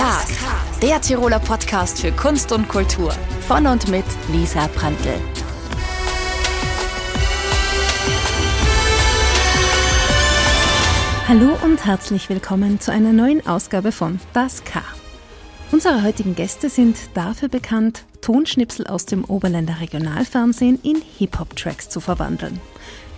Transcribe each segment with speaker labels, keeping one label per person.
Speaker 1: K. Der Tiroler Podcast für Kunst und Kultur. Von und mit Lisa Brandl.
Speaker 2: Hallo und herzlich willkommen zu einer neuen Ausgabe von Das K. Unsere heutigen Gäste sind dafür bekannt, Tonschnipsel aus dem Oberländer Regionalfernsehen in Hip-Hop-Tracks zu verwandeln.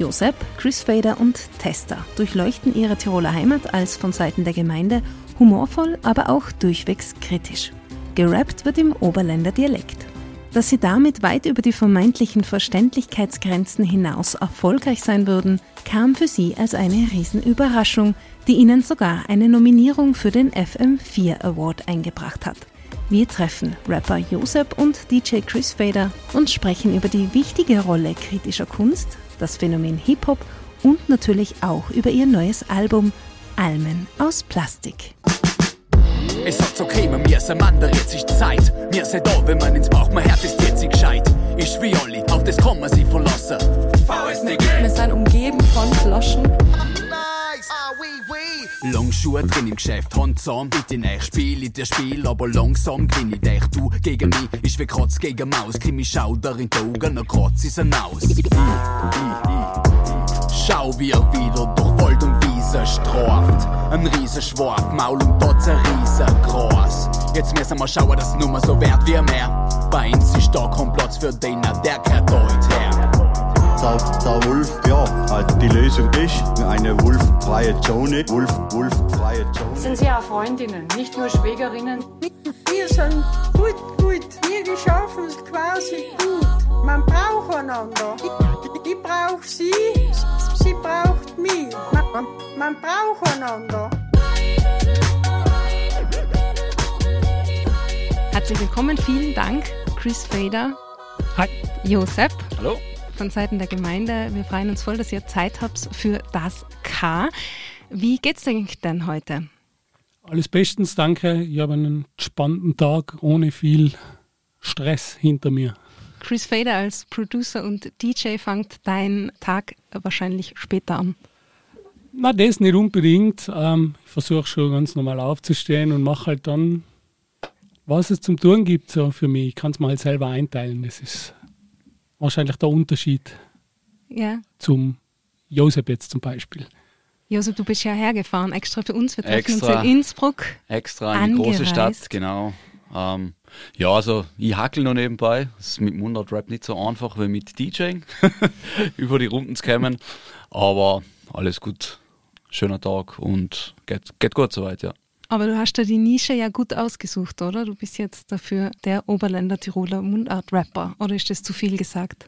Speaker 2: Josep, Chris Fader und Tester durchleuchten ihre Tiroler Heimat als von Seiten der Gemeinde humorvoll, aber auch durchwegs kritisch. Gerappt wird im Oberländer Dialekt. Dass sie damit weit über die vermeintlichen Verständlichkeitsgrenzen hinaus erfolgreich sein würden, kam für sie als eine Riesenüberraschung, die ihnen sogar eine Nominierung für den FM4 Award eingebracht hat. Wir treffen Rapper Josep und DJ Chris Fader und sprechen über die wichtige Rolle kritischer Kunst, das Phänomen Hip-Hop und natürlich auch über ihr neues Album Almen aus Plastik.
Speaker 3: Es hat's okay, man mir ein Mann, sich Zeit. Mir sei da, wenn man ins Bauch, mein Herz ist jetzt gescheit. Ich wie Olli, auf das kann man sich verlassen.
Speaker 4: Wir sind umgeben von Flaschen.
Speaker 3: Longschuhe drin im Geschäft, Hand zusammen, bitte nicht, spiel ich das Spiel, aber langsam gewinn ich dich, du gegen mich, ich will Kratz gegen Maus, krieg mich Schauder in die Augen, ein Kratz ist ein Aus. Schau, wie er wieder durch Wald und Wiese straft, ein Riesenschwarf, Maul und dort ein Riesengras. Jetzt müssen wir schauen, dass mal so wert wie mehr, bei uns ist da kein Platz für den, der gehört heute her.
Speaker 5: Der, der Wolf, ja, also die Lösung ist eine wolffreie Zone. Wolf, wolffreie Zone.
Speaker 4: Sind Sie auch Freundinnen, nicht nur Schwägerinnen?
Speaker 6: Wir sind gut, gut. Wir schaffen es quasi gut. Man braucht einander. Ich, ich brauche sie, sie braucht mich. Man, man, man braucht einander.
Speaker 2: Herzlich willkommen, vielen Dank, Chris Fader.
Speaker 7: Hi.
Speaker 2: Josep.
Speaker 7: Hallo.
Speaker 2: Von Seiten der Gemeinde. Wir freuen uns voll, dass ihr Zeit habt für das K. Wie geht's eigentlich denn heute?
Speaker 7: Alles bestens, danke. Ich habe einen spannenden Tag ohne viel Stress hinter mir.
Speaker 2: Chris Fader als Producer und DJ fängt dein Tag wahrscheinlich später an.
Speaker 7: Na, das nicht unbedingt. Ähm, ich versuche schon ganz normal aufzustehen und mache halt dann, was es zum Tun gibt so für mich. Ich kann es mal halt selber einteilen. Das ist wahrscheinlich der Unterschied
Speaker 2: Ja.
Speaker 7: zum Josep jetzt zum Beispiel.
Speaker 2: Josep, du bist ja hergefahren, extra für uns. Wir treffen
Speaker 8: Extra.
Speaker 2: uns in Innsbruck.
Speaker 8: Extra in die große. Stadt, genau. Ähm, ja, also ich hackel noch nebenbei. Das ist mit Mundart-Rap nicht so einfach wie mit DJing, über die Runden zu kommen. Aber alles gut. Schöner Tag und geht, geht gut soweit, ja.
Speaker 2: Aber du hast da die Nische ja gut ausgesucht, oder? Du bist jetzt dafür der Oberländer Tiroler Mundart-Rapper. Oder ist das zu viel gesagt?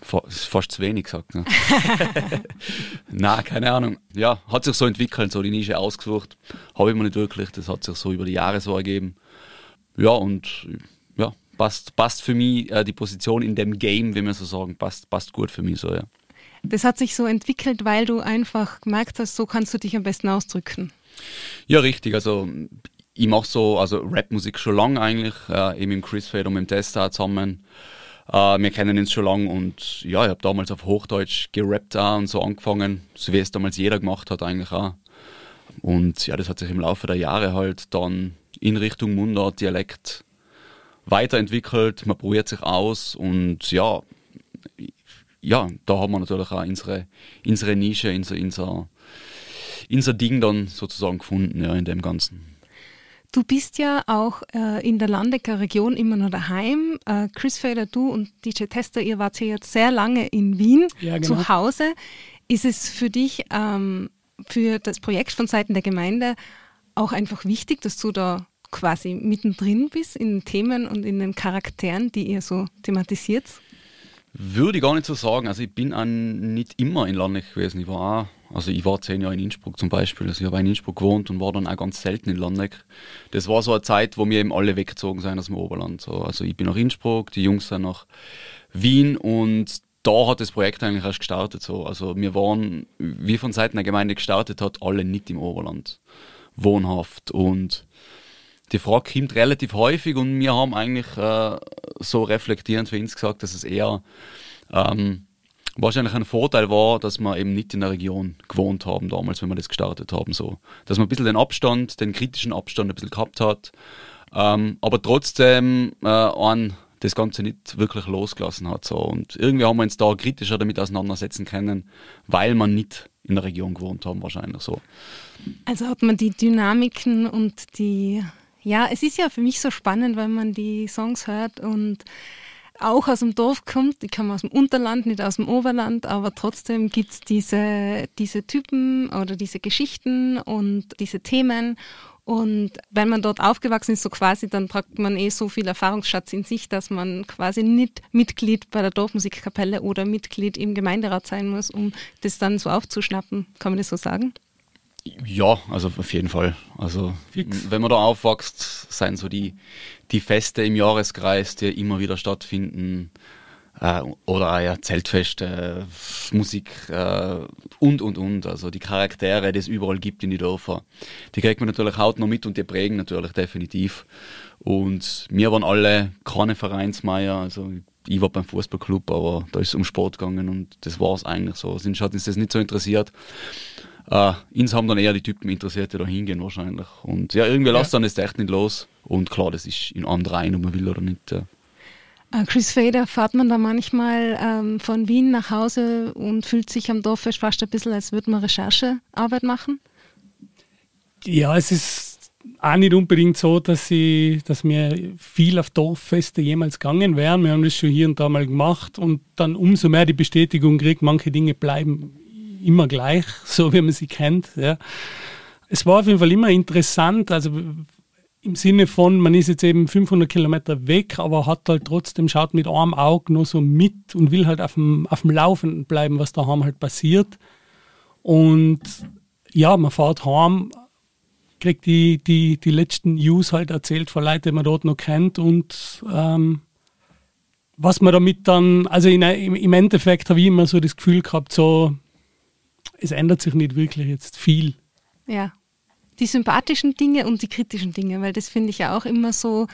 Speaker 8: Fast zu wenig gesagt. Ne? Na, keine Ahnung. Ja, hat sich so entwickelt, so die Nische ausgesucht. Habe ich mir nicht wirklich. Das hat sich so über die Jahre so ergeben. Ja, und ja, passt, passt für mich äh, die Position in dem Game, wie wir so sagen, passt, passt gut für mich so, ja.
Speaker 2: Das hat sich so entwickelt, weil du einfach gemerkt hast, so kannst du dich am besten ausdrücken.
Speaker 8: Ja, richtig. Also ich mache so also Rapmusik schon lange eigentlich, äh, eben mit Chris Fader und mit dem Tester zusammen. Äh, wir kennen uns schon lange und ja, ich habe damals auf Hochdeutsch gerappt auch und so angefangen, so wie es damals jeder gemacht hat eigentlich auch. Und ja, das hat sich im Laufe der Jahre halt dann in Richtung Mundart, Dialekt weiterentwickelt, man probiert sich aus und ja, ja, da haben wir natürlich auch unsere, unsere Nische, unser, unser, unser Ding dann sozusagen gefunden, ja, in dem Ganzen.
Speaker 2: Du bist ja auch äh, in der Landecker Region immer noch daheim. Äh, Chris Fader, du und DJ Tester, ihr wart ja jetzt sehr lange in Wien
Speaker 7: Ja, genau.
Speaker 2: zu Hause. Ist es für dich, ähm, für das Projekt von Seiten der Gemeinde auch einfach wichtig, dass du da quasi mittendrin bist in den Themen und in den Charakteren, die ihr so thematisiert?
Speaker 8: Würde ich gar nicht so sagen. Also ich bin auch nicht immer in Landeck gewesen. Ich war auch, also ich war zehn Jahre in Innsbruck zum Beispiel. Also ich habe in Innsbruck gewohnt und war dann auch ganz selten in Landeck. Das war so eine Zeit, wo wir eben alle weggezogen sind aus dem Oberland. So, also ich bin nach Innsbruck, die Jungs sind nach Wien und da hat das Projekt eigentlich erst gestartet. So. Also wir waren, wie von Seiten der Gemeinde gestartet hat, alle nicht im Oberland wohnhaft und die Frage kommt relativ häufig und wir haben eigentlich äh, so reflektierend für uns gesagt, dass es eher ähm, wahrscheinlich ein Vorteil war, dass wir eben nicht in der Region gewohnt haben damals, wenn wir das gestartet haben. So. Dass man ein bisschen den Abstand, den kritischen Abstand ein bisschen gehabt hat, ähm, aber trotzdem äh, an das Ganze nicht wirklich losgelassen hat. So. Und irgendwie haben wir uns da kritischer damit auseinandersetzen können, weil man nicht in der Region gewohnt haben, wahrscheinlich so.
Speaker 2: Also hat man die Dynamiken und die, ja, es ist ja für mich so spannend, wenn man die Songs hört und auch aus dem Dorf kommt, ich komme aus dem Unterland, nicht aus dem Oberland, aber trotzdem gibt es diese, diese Typen oder diese Geschichten und diese Themen. Und wenn man dort aufgewachsen ist, so quasi, dann tragt man eh so viel Erfahrungsschatz in sich, dass man quasi nicht Mitglied bei der Dorfmusikkapelle oder Mitglied im Gemeinderat sein muss, um das dann so aufzuschnappen. Kann man das so sagen?
Speaker 8: Ja, also auf jeden Fall. Also Fix. wenn man da aufwächst, sind so die, die Feste im Jahreskreis, die immer wieder stattfinden, äh, oder auch ja, Zeltfeste, Musik äh, und und und. Also die Charaktere, die es überall gibt in die Dörfer, die kriegt man natürlich hautnah mit und die prägen natürlich definitiv. Und wir waren alle keine Vereinsmeier, also ich war beim Fußballclub, aber da ist es um Sport gegangen und das war es eigentlich so. Sind hat uns das nicht so interessiert. Äh, uns haben dann eher die Typen interessiert, die da hingehen wahrscheinlich. Und ja, irgendwie ja. lässt dann das echt nicht los. Und klar, das ist in einem rein, ob man will oder nicht. Ja.
Speaker 2: Äh, Chris Fader fährt man da manchmal ähm, von Wien nach Hause und fühlt sich am Dorffest fast ein bisschen, als würde man Recherchearbeit machen?
Speaker 7: Ja, es ist auch nicht unbedingt so, dass, ich, dass wir viel auf Dorffeste jemals gegangen wären. Wir haben das schon hier und da mal gemacht und dann umso mehr die Bestätigung kriegt, manche Dinge bleiben immer gleich, so wie man sie kennt. Ja. Es war auf jeden Fall immer interessant, also im Sinne von, man ist jetzt eben 500 Kilometer weg, aber hat halt trotzdem, schaut mit einem Auge nur so mit und will halt auf dem, auf dem Laufenden bleiben, was daheim halt passiert. Und ja, man fährt heim, kriegt die, die, die letzten News halt erzählt von Leuten, die man dort noch kennt und ähm, was man damit dann, also in, im Endeffekt habe ich immer so das Gefühl gehabt, so, es ändert sich nicht wirklich jetzt viel.
Speaker 2: Ja die sympathischen Dinge und die kritischen Dinge, weil das finde ich ja auch immer so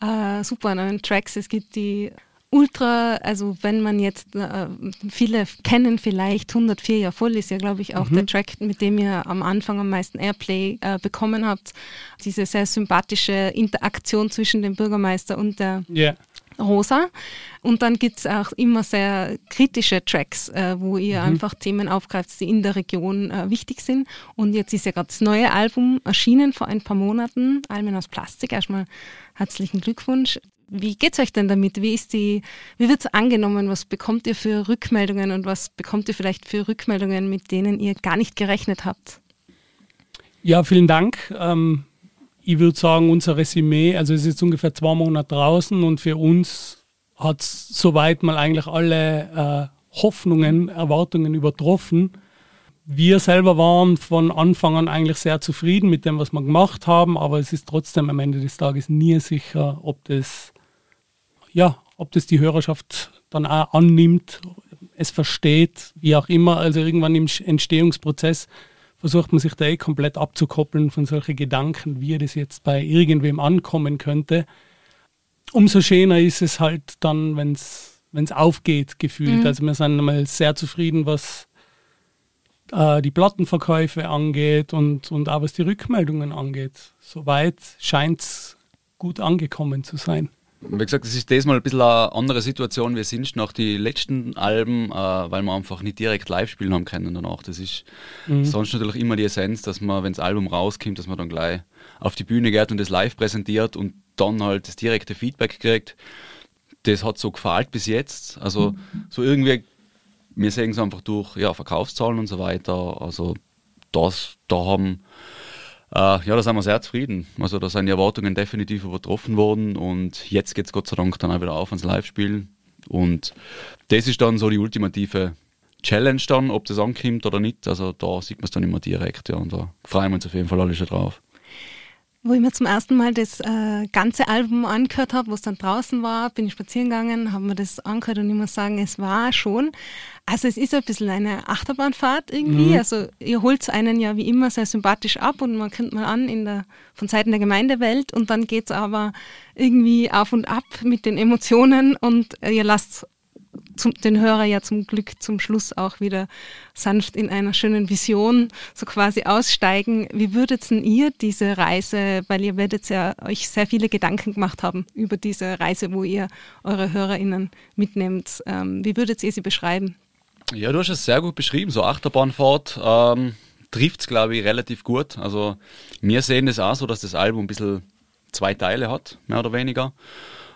Speaker 2: äh, super an euren Tracks. Es gibt die Ultra, also wenn man jetzt, äh, viele kennen vielleicht 104 Jahre voll, ist ja glaube ich auch mhm. der Track, mit dem ihr am Anfang am meisten Airplay äh, bekommen habt. Diese sehr sympathische Interaktion zwischen dem Bürgermeister und der yeah rosa. Und dann gibt es auch immer sehr kritische Tracks, äh, wo ihr mhm. einfach Themen aufgreift, die in der Region äh, wichtig sind. Und jetzt ist ja gerade das neue Album erschienen vor ein paar Monaten, Almen aus Plastik. Erstmal herzlichen Glückwunsch. Wie geht es euch denn damit? Wie ist die, wie wird es angenommen? Was bekommt ihr für Rückmeldungen und was bekommt ihr vielleicht für Rückmeldungen, mit denen ihr gar nicht gerechnet habt?
Speaker 7: Ja, vielen Dank. Ähm, ich würde sagen, unser Resümee, also es ist jetzt ungefähr zwei Monate draußen und für uns hat es soweit mal eigentlich alle äh, Hoffnungen, Erwartungen übertroffen. Wir selber waren von Anfang an eigentlich sehr zufrieden mit dem, was wir gemacht haben, aber es ist trotzdem am Ende des Tages nie sicher, ob das, ja, ob das die Hörerschaft dann auch annimmt, es versteht, wie auch immer. Also irgendwann im Entstehungsprozess versucht man sich da eh komplett abzukoppeln von solchen Gedanken, wie das jetzt bei irgendwem ankommen könnte. Umso schöner ist es halt dann, wenn es aufgeht, gefühlt. Mhm. Also wir sind einmal sehr zufrieden, was äh, die Plattenverkäufe angeht und, und auch was die Rückmeldungen angeht. Soweit scheint es gut angekommen zu sein.
Speaker 8: Wie gesagt, es ist diesmal ein bisschen eine andere Situation wie sonst nach den letzten Alben, äh, weil wir einfach nicht direkt live spielen haben können danach. Das ist mhm. sonst natürlich immer die Essenz, dass man, wenn das Album rauskommt, dass man dann gleich auf die Bühne geht und das live präsentiert und dann halt das direkte Feedback kriegt. Das hat so gefällt bis jetzt. Also mhm. so irgendwie, wir sehen es einfach durch ja, Verkaufszahlen und so weiter. Also das, da haben ja, da sind wir sehr zufrieden. Also da sind die Erwartungen definitiv übertroffen worden und jetzt geht es Gott sei Dank dann auch wieder auf ans Live-Spiel. Und das ist dann so die ultimative Challenge dann, ob das ankommt oder nicht. Also da sieht man es dann immer direkt, ja, und da freuen wir uns auf jeden Fall alle schon drauf.
Speaker 2: Wo ich mir zum ersten Mal das äh, ganze Album angehört habe, wo es dann draußen war, bin ich spazieren gegangen, habe mir das angehört und ich muss sagen, es war schon, also es ist ein bisschen eine Achterbahnfahrt irgendwie. Mhm. Also ihr holt einen ja wie immer sehr sympathisch ab und man kommt mal an in der, von Seiten der Gemeindewelt und dann geht es aber irgendwie auf und ab mit den Emotionen und ihr lasst zum, den Hörer ja zum Glück zum Schluss auch wieder sanft in einer schönen Vision so quasi aussteigen. Wie würdet denn ihr diese Reise, weil ihr werdet ja euch sehr viele Gedanken gemacht haben über diese Reise, wo ihr eure HörerInnen mitnehmt. Ähm, wie würdet ihr sie beschreiben?
Speaker 8: Ja, du hast es sehr gut beschrieben, so Achterbahnfahrt. Ähm, trifft es, glaube ich, relativ gut. Also wir sehen es auch so, dass das Album ein bisschen zwei Teile hat, mehr oder weniger.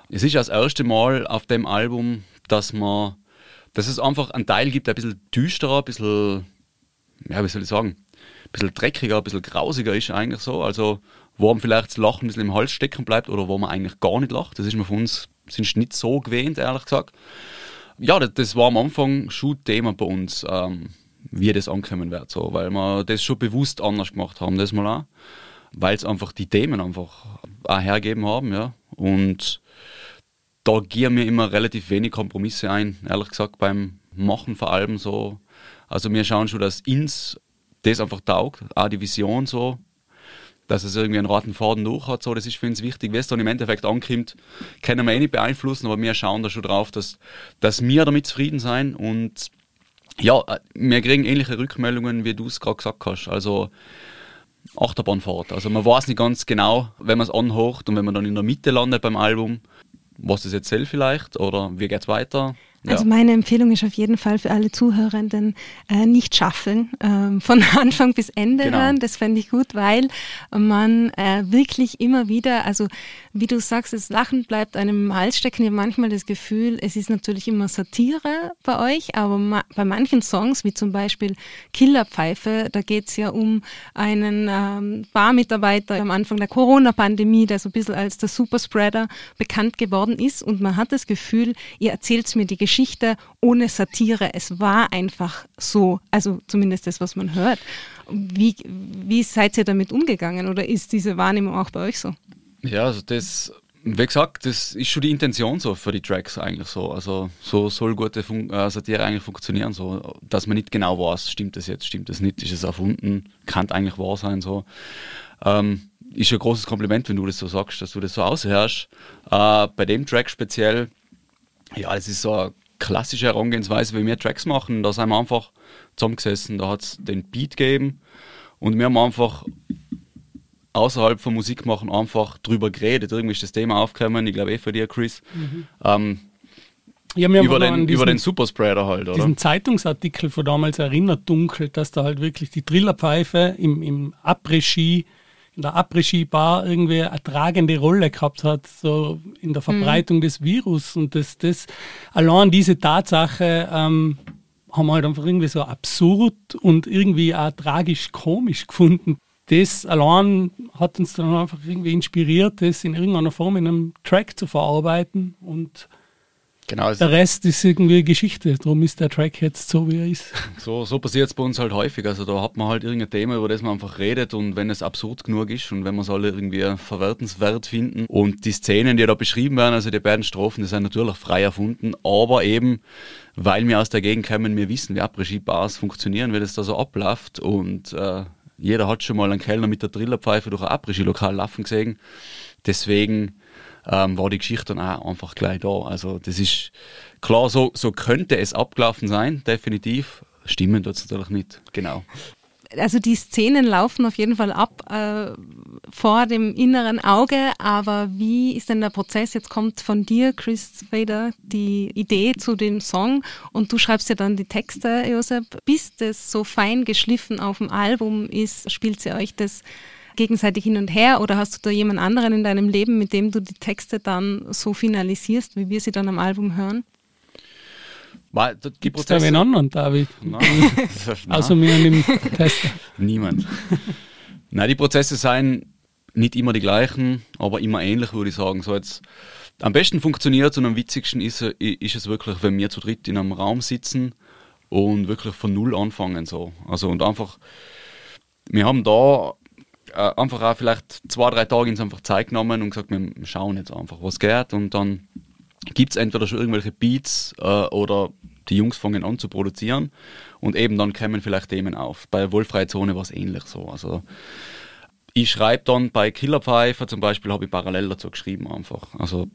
Speaker 8: Es ist ja das erste Mal auf dem Album, dass man, dass es einfach einen Teil gibt, der ein bisschen düsterer, ein bisschen, ja, wie soll ich sagen, ein bisschen dreckiger, ein bisschen grausiger ist eigentlich so. Also, wo man vielleicht das Lachen ein bisschen im Hals stecken bleibt oder wo man eigentlich gar nicht lacht. Das ist mir von uns sind nicht so gewöhnt, ehrlich gesagt. Ja, das, das war am Anfang schon Thema bei uns. Ähm, wie das ankommen wird. So, weil wir das schon bewusst anders gemacht haben, das mal auch. Weil es einfach die Themen einfach auch hergeben haben, ja. Und da gehen wir immer relativ wenig Kompromisse ein, ehrlich gesagt, beim Machen vor allem so. Also wir schauen schon, dass ins das einfach taugt, auch die Vision so, dass es irgendwie einen roten Faden durch hat, so, das ist für uns wichtig. Wie es dann im Endeffekt ankommt, können wir eh nicht beeinflussen, aber wir schauen da schon drauf, dass, dass wir damit zufrieden sein und ja, wir kriegen ähnliche Rückmeldungen, wie du es gerade gesagt hast. Also Achterbahnfahrt. Also man weiß nicht ganz genau, wenn man es anhocht und wenn man dann in der Mitte landet beim Album, was das jetzt soll vielleicht oder wie geht es weiter.
Speaker 2: Also meine Empfehlung ist auf jeden Fall für alle Zuhörenden äh, nicht schaffeln, äh, von Anfang bis Ende genau. hören. Das fände ich gut, weil man äh, wirklich immer wieder, also wie du sagst, das Lachen bleibt einem im Hals stecken. Ich habe manchmal das Gefühl, es ist natürlich immer Satire bei euch, aber ma bei manchen Songs, wie zum Beispiel Killerpfeife, da geht es ja um einen ähm, Barmitarbeiter am Anfang der Corona-Pandemie, der so ein bisschen als der Superspreader bekannt geworden ist und man hat das Gefühl, ihr erzählt mir die Geschichte Geschichte ohne Satire. Es war einfach so, also zumindest das, was man hört. Wie, wie seid ihr damit umgegangen oder ist diese Wahrnehmung auch bei euch so?
Speaker 8: Ja, also das, wie gesagt, das ist schon die Intention so für die Tracks eigentlich so. Also so soll gute Fun äh, Satire eigentlich funktionieren, so, dass man nicht genau weiß, stimmt das jetzt, stimmt das nicht, ist es erfunden, kann eigentlich wahr sein so. Ähm, ist ein großes Kompliment, wenn du das so sagst, dass du das so aushörst. Äh, bei dem Track speziell, ja, das ist so eine klassische Herangehensweise, wie wir Tracks machen. Da sind wir einfach zusammengesessen, da hat es den Beat gegeben und wir haben einfach außerhalb von Musik machen einfach drüber geredet. Irgendwie ist das Thema aufgekommen, ich glaube eh für dir, Chris. Mhm. Ähm, ja, über, den, diesen, über den Superspreader halt, oder?
Speaker 7: Diesen Zeitungsartikel von damals erinnert dunkel, dass da halt wirklich die Trillerpfeife im, im Après-Ski in der Après-Ski-Bar irgendwie eine tragende Rolle gehabt hat, so in der Verbreitung mhm. des Virus. Und das, das allein diese Tatsache ähm, haben wir halt einfach irgendwie so absurd und irgendwie auch tragisch-komisch gefunden. Das allein hat uns dann einfach irgendwie inspiriert, das in irgendeiner Form in einem Track zu verarbeiten und Genau. Also der Rest ist irgendwie Geschichte, darum ist der Track jetzt so, wie er ist.
Speaker 8: So, so passiert es bei uns halt häufig. Also da hat man halt irgendein Thema, über das man einfach redet und wenn es absurd genug ist und wenn man es alle irgendwie verwertenswert finden und die Szenen, die da beschrieben werden, also die beiden Strophen, die sind natürlich frei erfunden, aber eben, weil wir aus der Gegend kommen, wir wissen, wie Après-Ski-Bars funktionieren, wie das da so abläuft und äh, jeder hat schon mal einen Kellner mit der Trillerpfeife durch ein Après-Ski-Lokal laufen gesehen. Deswegen ähm, war die Geschichte dann auch einfach gleich da. Also das ist klar, so, so könnte es abgelaufen sein, definitiv. Stimmen tut es natürlich nicht, genau.
Speaker 2: Also die Szenen laufen auf jeden Fall ab äh, vor dem inneren Auge, aber wie ist denn der Prozess? Jetzt kommt von dir, Chris Vader, die Idee zu dem Song und du schreibst ja dann die Texte, Josep. Bis das so fein geschliffen auf dem Album ist, spielt sie euch das gegenseitig hin und her oder hast du da jemand anderen in deinem Leben, mit dem du die Texte dann so finalisierst, wie wir sie dann am Album hören?
Speaker 7: Gibt es da wen anderen, David? Nein. also mir dem Tester.
Speaker 8: Niemand. Nein, die Prozesse seien nicht immer die gleichen, aber immer ähnlich, würde ich sagen. So jetzt, am besten funktioniert und am witzigsten ist, ist es wirklich, wenn wir zu dritt in einem Raum sitzen und wirklich von Null anfangen. So. Also und einfach, wir haben da äh, einfach auch vielleicht zwei, drei Tage uns einfach Zeit genommen und gesagt, wir schauen jetzt einfach, was geht. Und dann gibt es entweder schon irgendwelche Beats äh, oder die Jungs fangen an zu produzieren und eben dann kommen vielleicht Themen auf. Bei Wolfreie Zone war es ähnlich so. Also ich schreibe dann bei Killer Pfeifer zum Beispiel, habe ich parallel dazu geschrieben einfach. Also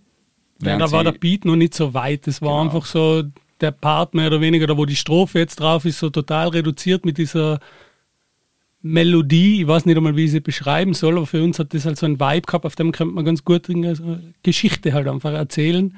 Speaker 7: ja, da war der Beat noch nicht so weit. Es war genau. einfach so der Part mehr oder weniger, da wo die Strophe jetzt drauf ist, so total reduziert mit dieser Melodie. Ich weiß nicht einmal, wie ich sie beschreiben soll, aber für uns hat das halt so einen Vibe gehabt, auf dem könnte man ganz gut eine Geschichte halt einfach erzählen.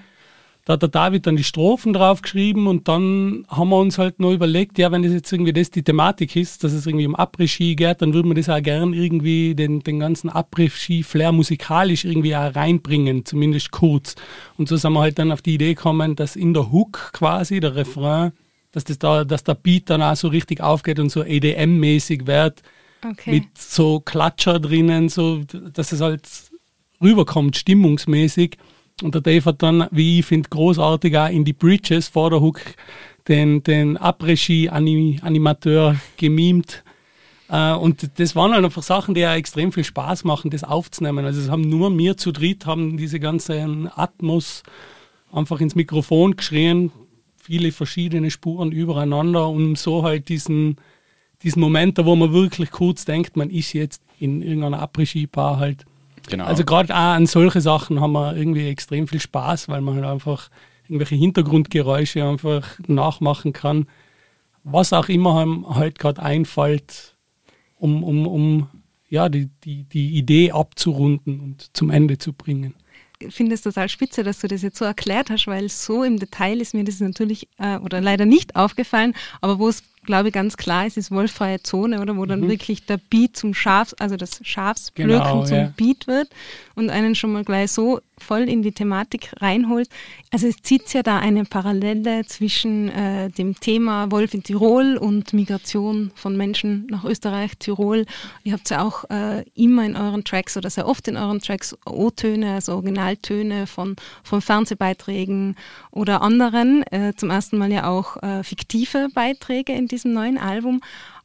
Speaker 7: Da hat der David dann die Strophen draufgeschrieben und dann haben wir uns halt nur überlegt, ja, wenn das jetzt irgendwie das die Thematik ist, dass es irgendwie um Après-Ski geht, dann würden wir das auch gern irgendwie den, den ganzen Après-Ski-Flair musikalisch irgendwie auch reinbringen, zumindest kurz. Und so sind wir halt dann auf die Idee gekommen, dass in der Hook quasi, der Refrain, dass, das da, dass der Beat dann auch so richtig aufgeht und so EDM-mäßig wird, okay. mit so Klatscher drinnen, so, dass es halt rüberkommt, stimmungsmäßig. Und der Dave hat dann, wie ich finde, großartig auch in die Bridges vor der Hook den, den Après-Ski-Animateur gemimt. Uh, und das waren halt einfach Sachen, die ja extrem viel Spaß machen, das aufzunehmen. Also es haben nur mir zu dritt, haben diese ganzen Atmos einfach ins Mikrofon geschrien, viele verschiedene Spuren übereinander, um so halt diesen, diesen Moment, wo man wirklich kurz denkt, man ist jetzt in irgendeiner Après-Ski-Bar halt Genau. Also gerade auch an solche Sachen haben wir irgendwie extrem viel Spaß, weil man halt einfach irgendwelche Hintergrundgeräusche einfach nachmachen kann. Was auch immer einem halt gerade einfällt, um, um, um ja, die, die, die Idee abzurunden und zum Ende zu bringen
Speaker 2: Ich finde es total spitze, dass du das jetzt so erklärt hast, weil so im Detail ist mir das natürlich äh, oder leider nicht aufgefallen, aber wo es glaube ich, ganz klar ist, ist wolffreie Zone, oder wo dann mhm. wirklich der Beat zum Schafs, also das Schafsblöken genau, zum ja. Beat wird und einen schon mal gleich so voll in die Thematik reinholt. Also es zieht ja da eine Parallele zwischen äh, dem Thema Wolf in Tirol und Migration von Menschen nach Österreich, Tirol. Ihr habt ja auch äh, immer in euren Tracks oder sehr oft in euren Tracks O-Töne, also Originaltöne von, von Fernsehbeiträgen oder anderen. Äh, zum ersten Mal ja auch äh, fiktive Beiträge in diesem neuen Album.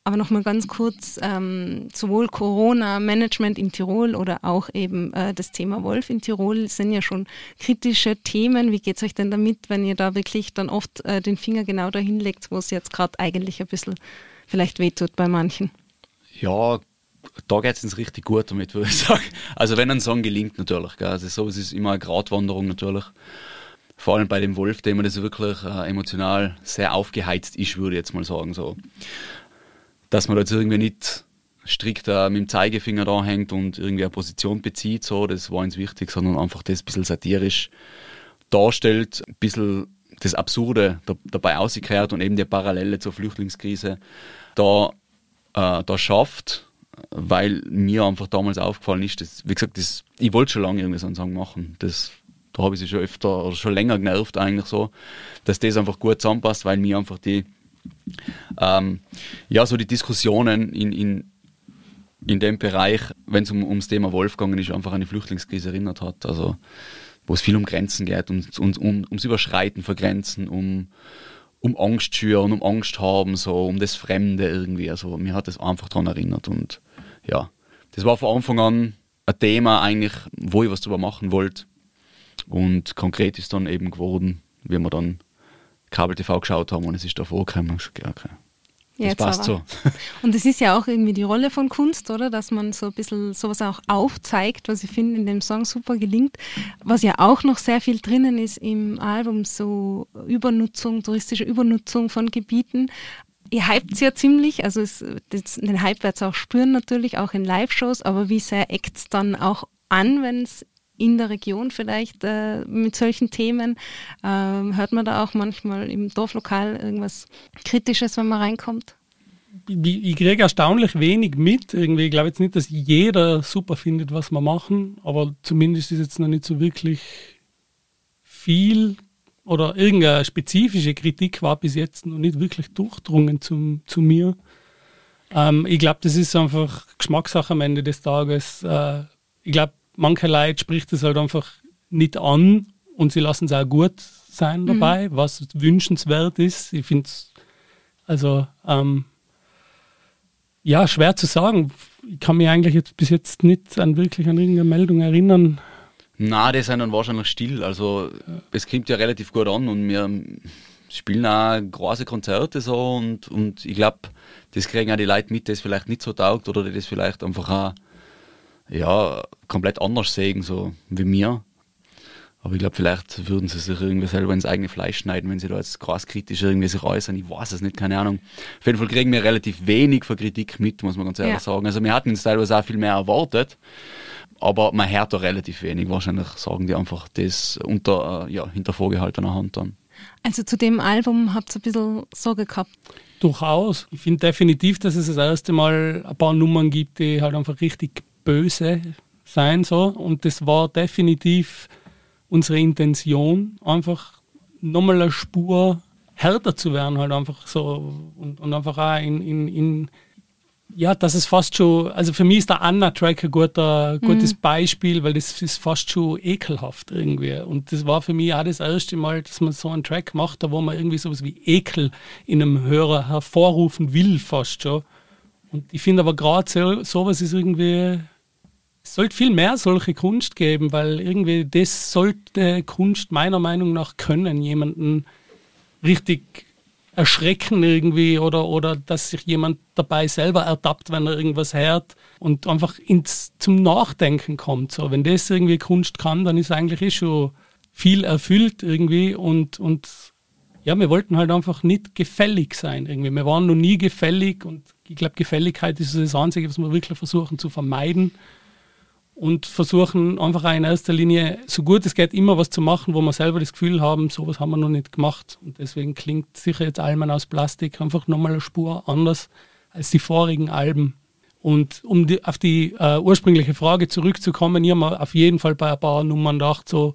Speaker 2: Aber nochmal ganz kurz, ähm, sowohl Corona-Management in Tirol oder auch eben äh, das Thema Wolf in Tirol sind ja schon kritische Themen. Wie geht es euch denn damit, wenn ihr da wirklich dann oft äh, den Finger genau dahin legt, wo es jetzt gerade eigentlich ein bisschen vielleicht wehtut bei manchen?
Speaker 8: Ja, da geht es uns richtig gut damit, würde ich sagen. Also wenn ein Song gelingt natürlich. Gell? Also sowas ist immer eine Gratwanderung natürlich. Vor allem bei dem Wolf-Thema, das wirklich äh, emotional sehr aufgeheizt ist, würde ich jetzt mal sagen. So dass man jetzt irgendwie nicht strikt äh, mit dem Zeigefinger da hängt und irgendwie eine Position bezieht, so, das war uns wichtig, sondern einfach das ein bisschen satirisch darstellt, ein bisschen das Absurde da, dabei ausgekehrt und eben die Parallele zur Flüchtlingskrise da, äh, da schafft, weil mir einfach damals aufgefallen ist, dass, wie gesagt, das, ich wollte schon lange irgendwie so einen Song machen. Das, da habe ich sie schon öfter oder schon länger genervt eigentlich so, dass das einfach gut zusammenpasst, weil mir einfach die ähm, ja, so die Diskussionen in, in, in dem Bereich, wenn es um, ums Thema Wolf gegangen ist, einfach an die Flüchtlingskrise erinnert hat. Also, wo es viel um Grenzen geht, um, um, um, ums Überschreiten von Grenzen, um, um Angst schüren, um Angst haben, so um das Fremde irgendwie. Also, mir hat das einfach daran erinnert. Und ja, das war von Anfang an ein Thema eigentlich, wo ich was drüber machen wollte. Und konkret ist dann eben geworden, wie wir dann Kabel-TV geschaut haben und es ist davor gekommen ja, okay. Das
Speaker 2: ja,
Speaker 8: passt
Speaker 2: so. Und es ist ja auch irgendwie die Rolle von Kunst, oder? Dass man so ein bisschen sowas auch aufzeigt, was ich finde in dem Song super gelingt. Was ja auch noch sehr viel drinnen ist im Album, so Übernutzung, touristische Übernutzung von Gebieten. Ihr hypt es ja ziemlich, also es, das, den Hype wird es auch spüren natürlich, auch in Live-Shows, aber wie sehr eckt es dann auch an, wenn es in der Region vielleicht äh, mit solchen Themen? Ähm, hört man da auch manchmal im Dorflokal irgendwas Kritisches, wenn man reinkommt?
Speaker 7: Ich, ich kriege erstaunlich wenig mit. Irgendwie, ich glaube jetzt nicht, dass jeder super findet, was wir machen, aber zumindest ist jetzt noch nicht so wirklich viel oder irgendeine spezifische Kritik war bis jetzt noch nicht wirklich durchdrungen zum, zu mir. Ähm, ich glaube, das ist einfach Geschmackssache am Ende des Tages. Äh, ich glaube, manche Leute spricht es halt einfach nicht an und sie lassen es auch gut sein mhm. dabei, mhm. was wünschenswert ist. Ich finde es, also, ähm, ja, schwer zu sagen. Ich kann mich eigentlich jetzt bis jetzt nicht an wirklich an irgendeine Meldung erinnern.
Speaker 8: Na, die sind dann wahrscheinlich still. Also ja. es kommt ja relativ gut an und wir spielen auch große Konzerte so und, und ich glaube, das kriegen auch die Leute mit, die es vielleicht nicht so taugt oder die das vielleicht einfach auch ja, komplett anders sehen, so wie mir. Aber ich glaube, vielleicht würden sie sich irgendwie selber ins eigene Fleisch schneiden, wenn sie da jetzt krass kritisch irgendwie sich äußern. Ich weiß es nicht, keine Ahnung. Auf jeden Fall kriegen wir relativ wenig von Kritik mit, muss man ganz ehrlich
Speaker 2: Ja.
Speaker 8: sagen. Also wir hatten uns teilweise auch viel mehr erwartet, aber man hört da relativ wenig. Wahrscheinlich sagen die einfach das unter, äh, ja, hinter vorgehaltener Hand dann.
Speaker 2: Also zu dem Album habt ihr ein bisschen Sorge gehabt.
Speaker 7: Durchaus. Ich finde definitiv, dass es das erste Mal ein paar Nummern gibt, die halt einfach richtig böse sein so. Und das war definitiv unsere Intention, einfach nochmal eine Spur härter zu werden, halt einfach so und, und einfach auch in, in, in ja, das ist fast schon, also für mich ist der Anna-Track ein guter, gutes Beispiel, weil das ist fast schon ekelhaft irgendwie. Und das war für mich auch das erste Mal, dass man so einen Track macht, da wo man irgendwie sowas wie Ekel in einem Hörer hervorrufen will, fast schon. Und ich finde aber gerade so, sowas ist irgendwie, es sollte viel mehr solche Kunst geben, weil irgendwie das sollte Kunst meiner Meinung nach können, jemanden richtig erschrecken irgendwie oder, oder dass sich jemand dabei selber ertappt, wenn er irgendwas hört und einfach ins, zum Nachdenken kommt. So, wenn das irgendwie Kunst kann, dann ist eigentlich eh schon viel erfüllt irgendwie und, und ja, wir wollten halt einfach nicht gefällig sein irgendwie. Wir waren noch nie gefällig und ich glaube, Gefälligkeit ist das Einzige, was wir wirklich versuchen zu vermeiden und versuchen einfach auch in erster Linie, so gut es geht, immer was zu machen, wo wir selber das Gefühl haben, sowas haben wir noch nicht gemacht. Und deswegen klingt sicher jetzt Almen aus Plastik einfach nochmal eine Spur anders als die vorigen Alben. Und um die, auf die äh, ursprüngliche Frage zurückzukommen, ich habe auf jeden Fall bei ein paar Nummern gedacht, so,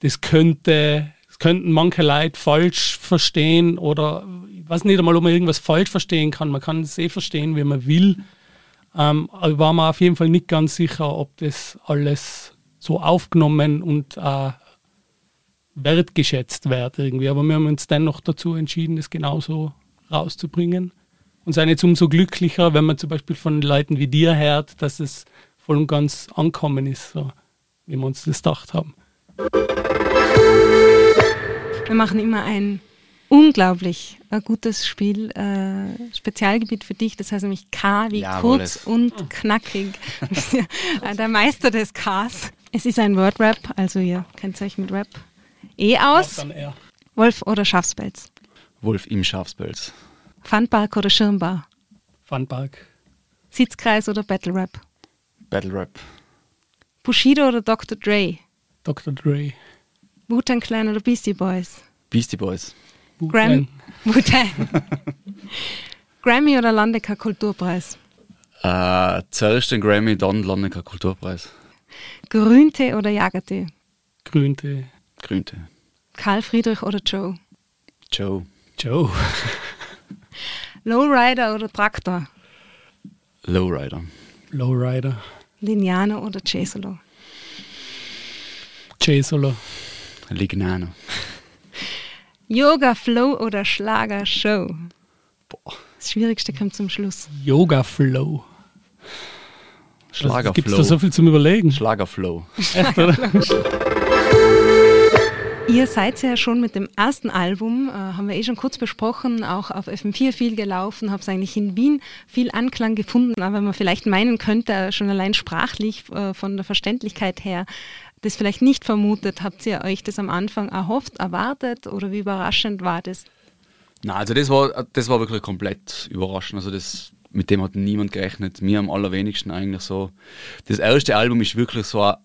Speaker 7: das könnte, das könnten manche Leute falsch verstehen oder ich weiß nicht einmal, ob man irgendwas falsch verstehen kann. Man kann es eh verstehen, wie man will. Ähm, war mir auf jeden Fall nicht ganz sicher, ob das alles so aufgenommen und äh, wertgeschätzt wird irgendwie. Aber wir haben uns dennoch dazu entschieden, das genauso rauszubringen. Und sind jetzt umso glücklicher, wenn man zum Beispiel von Leuten wie dir hört, dass es voll und ganz ankommen ist, so wie wir uns das gedacht haben.
Speaker 2: Wir machen immer ein unglaublich äh, gutes Spiel, äh, Spezialgebiet für dich, das heißt nämlich K wie
Speaker 8: Jawohl,
Speaker 2: kurz
Speaker 8: es-
Speaker 2: und knackig. Äh, Der Meister des Ks. Es ist ein Wordrap, also ihr kennt euch mit Rap eh aus. Wolf oder Schafspelz?
Speaker 8: Wolf im Schafspelz.
Speaker 2: Funpark oder Schirmbar?
Speaker 7: Funpark.
Speaker 2: Sitzkreis oder Battle Rap?
Speaker 8: Battle Rap.
Speaker 2: Bushido oder Dr. Dre?
Speaker 7: Dr. Dre.
Speaker 2: Wu-Tang Clan oder Beastie Boys?
Speaker 8: Beastie Boys.
Speaker 2: Gram. Grammy oder Landecker Kulturpreis?
Speaker 8: Äh, zuerst den Grammy, dann Landecker Kulturpreis.
Speaker 2: Grüntee oder Jagertee?
Speaker 7: Grüntee.
Speaker 8: Grüntee.
Speaker 2: Karl Friedrich oder Joe?
Speaker 8: Joe.
Speaker 7: Joe.
Speaker 2: Lowrider oder Traktor?
Speaker 8: Lowrider.
Speaker 7: Lowrider.
Speaker 2: Lineano oder Cesolo?
Speaker 7: J-Solo.
Speaker 8: Lignano.
Speaker 2: Yoga Flow oder Schlager Show?
Speaker 8: Boah.
Speaker 2: Das Schwierigste kommt zum Schluss.
Speaker 7: Yoga Flow. Gibt es da so viel zum Überlegen?
Speaker 8: Schlagerflow.
Speaker 7: Echt, oder?
Speaker 2: Ihr seid ja schon mit dem ersten Album, äh, haben wir eh schon kurz besprochen, auch auf FM4 viel gelaufen, habt eigentlich in Wien viel Anklang gefunden, aber man vielleicht meinen könnte, schon allein sprachlich äh, von der Verständlichkeit her, das vielleicht nicht vermutet. Habt ihr euch das am Anfang erhofft, erwartet oder wie überraschend war das?
Speaker 8: Nein, also das war, das war wirklich komplett überraschend. Also das, mit dem hat niemand gerechnet. Mir am allerwenigsten eigentlich so. Das erste Album ist wirklich so ein,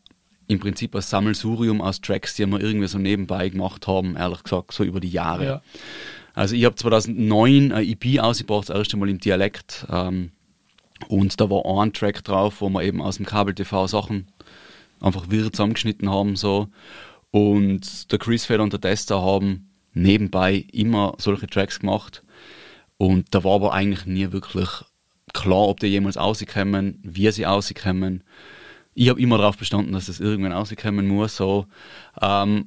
Speaker 8: im Prinzip ein Sammelsurium aus Tracks, die wir irgendwie so nebenbei gemacht haben, ehrlich gesagt, so über die Jahre.
Speaker 7: Ja.
Speaker 8: Also ich habe 2009 ein EP ausgebracht, das erste Mal im Dialekt. Ähm, und da war ein Track drauf, wo wir eben aus dem Kabel-TV Sachen einfach wirr zusammengeschnitten haben. So. Und der Chris Feder und der Tester haben nebenbei immer solche Tracks gemacht. Und da war aber eigentlich nie wirklich klar, ob die jemals rauskommen, wie sie rauskommen. Ich habe immer darauf bestanden, dass das irgendwann rauskommen muss. So. Ähm,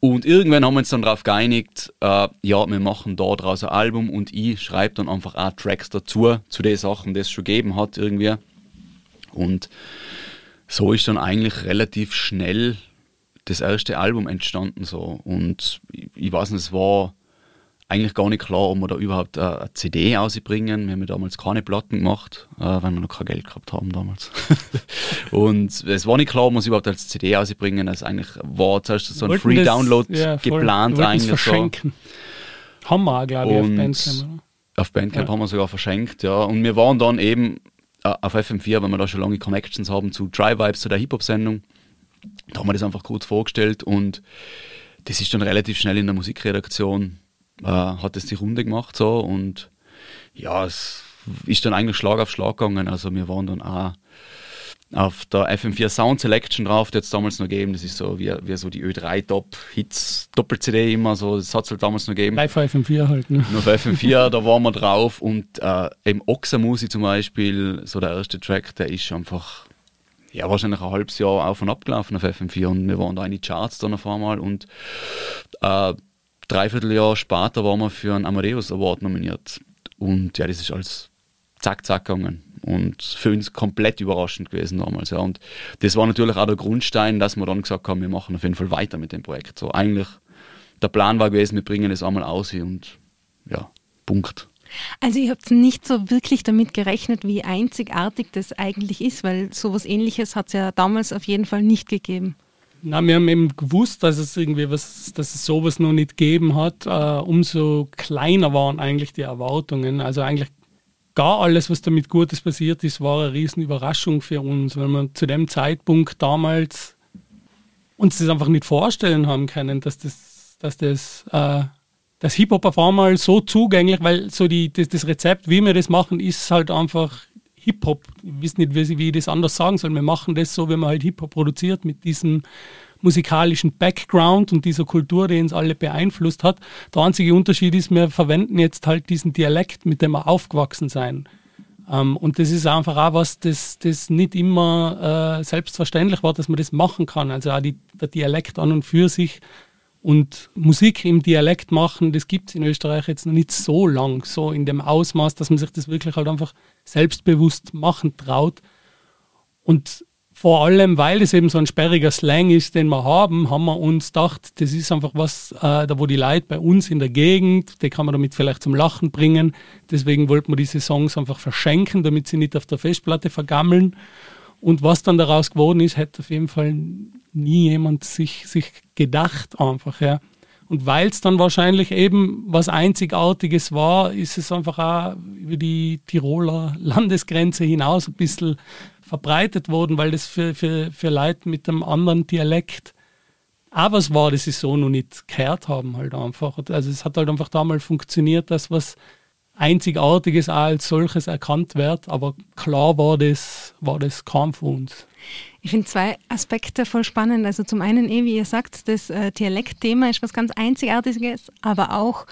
Speaker 8: und irgendwann haben wir uns dann darauf geeinigt, äh, ja, wir machen da draus ein Album und ich schreibe dann einfach auch Tracks dazu, zu den Sachen, die es schon gegeben hat irgendwie. Und so ist dann eigentlich relativ schnell das erste Album entstanden so. Und ich, ich weiß nicht, es war eigentlich gar nicht klar, ob wir da überhaupt eine CD ausbringen. Wir haben ja damals keine Platten gemacht, äh, weil wir noch kein Geld gehabt haben damals. und es war nicht klar, ob wir es überhaupt als CD ausbringen. Es eigentlich war zuerst so ein Free Download ja, geplant eigentlich.
Speaker 7: Verschenken. So. Haben wir auch, glaube ich, auf Bandcamp.
Speaker 8: Auf Bandcamp ja. haben wir sogar verschenkt, ja. Und wir waren dann eben auf FM4, weil wir da schon lange Connections haben zu Dry Vibes, zu der Hip-Hop-Sendung. Da haben wir das einfach kurz vorgestellt und das ist dann relativ schnell in der Musikredaktion, äh, hat es die Runde gemacht so und ja, es ist dann eigentlich Schlag auf Schlag gegangen. Also wir waren dann auch auf der FM4 Sound Selection drauf, die hat es damals noch gegeben. Das ist so wie, wie so die Ö3 Top Hits Doppel-CD immer so, das hat es halt damals noch gegeben.
Speaker 7: Live FM4 halt, ne?
Speaker 8: Nur auf FM4, da waren wir drauf und äh, im Oxamusi zum Beispiel, so der erste Track, der ist einfach ja, wahrscheinlich ein halbes Jahr auf und ab gelaufen auf FM4 und wir waren da in die Charts dann auf einmal und äh, dreiviertel Jahr später waren wir für einen Amadeus Award nominiert und ja, das ist alles zack, zack gegangen und für uns komplett überraschend gewesen damals. Ja. Und das war natürlich auch der Grundstein, dass wir dann gesagt haben, wir machen auf jeden Fall weiter mit dem Projekt. So eigentlich der Plan war gewesen, wir bringen es einmal aus und ja, Punkt.
Speaker 2: Also ihr habt nicht so wirklich damit gerechnet, wie einzigartig das eigentlich ist, weil sowas ähnliches hat es ja damals auf jeden Fall nicht gegeben.
Speaker 7: Na, wir haben eben gewusst, dass es irgendwie was, dass es sowas noch nicht gegeben hat. Äh, umso kleiner waren eigentlich die Erwartungen. Also eigentlich gar alles, was damit Gutes passiert ist, war eine riesen Überraschung für uns, weil wir zu dem Zeitpunkt damals uns das einfach nicht vorstellen haben können, dass das, dass das äh, das Hip-Hop auf einmal so zugänglich, weil so die, das, das Rezept, wie wir das machen, ist halt einfach Hip-Hop. Ich weiß nicht, wie, wie ich das anders sagen soll. Wir machen das so, wie man halt Hip-Hop produziert, mit diesem musikalischen Background und dieser Kultur, die uns alle beeinflusst hat. Der einzige Unterschied ist, wir verwenden jetzt halt diesen Dialekt, mit dem wir aufgewachsen sein. Ähm, und das ist einfach auch was, das, das nicht immer äh, selbstverständlich war, dass man das machen kann. Also auch die, der Dialekt an und für sich und Musik im Dialekt machen, das gibt es in Österreich jetzt noch nicht so lang, so in dem Ausmaß, dass man sich das wirklich halt einfach selbstbewusst machen traut. Und vor allem, weil es eben so ein sperriger Slang ist, den wir haben, haben wir uns gedacht, das ist einfach was, äh, da wo die Leute bei uns in der Gegend, die kann man damit vielleicht zum Lachen bringen. Deswegen wollten wir diese Songs einfach verschenken, damit sie nicht auf der Festplatte vergammeln. Und was dann daraus geworden ist, hätte auf jeden Fall nie jemand sich, sich gedacht einfach. Ja. Und weil es dann wahrscheinlich eben was Einzigartiges war, ist es einfach auch über die Tiroler Landesgrenze hinaus ein bisschen verbreitet worden, weil das für, für, für Leute mit einem anderen Dialekt auch was war, das sie so noch nicht gehört haben halt einfach. Also es hat halt einfach damals funktioniert, dass was Einzigartiges auch als solches erkannt wird, aber klar war das, war das kaum für uns.
Speaker 2: Ich finde zwei Aspekte voll spannend. Also zum einen, eh, wie ihr sagt, das äh, Dialektthema ist was ganz Einzigartiges, aber auch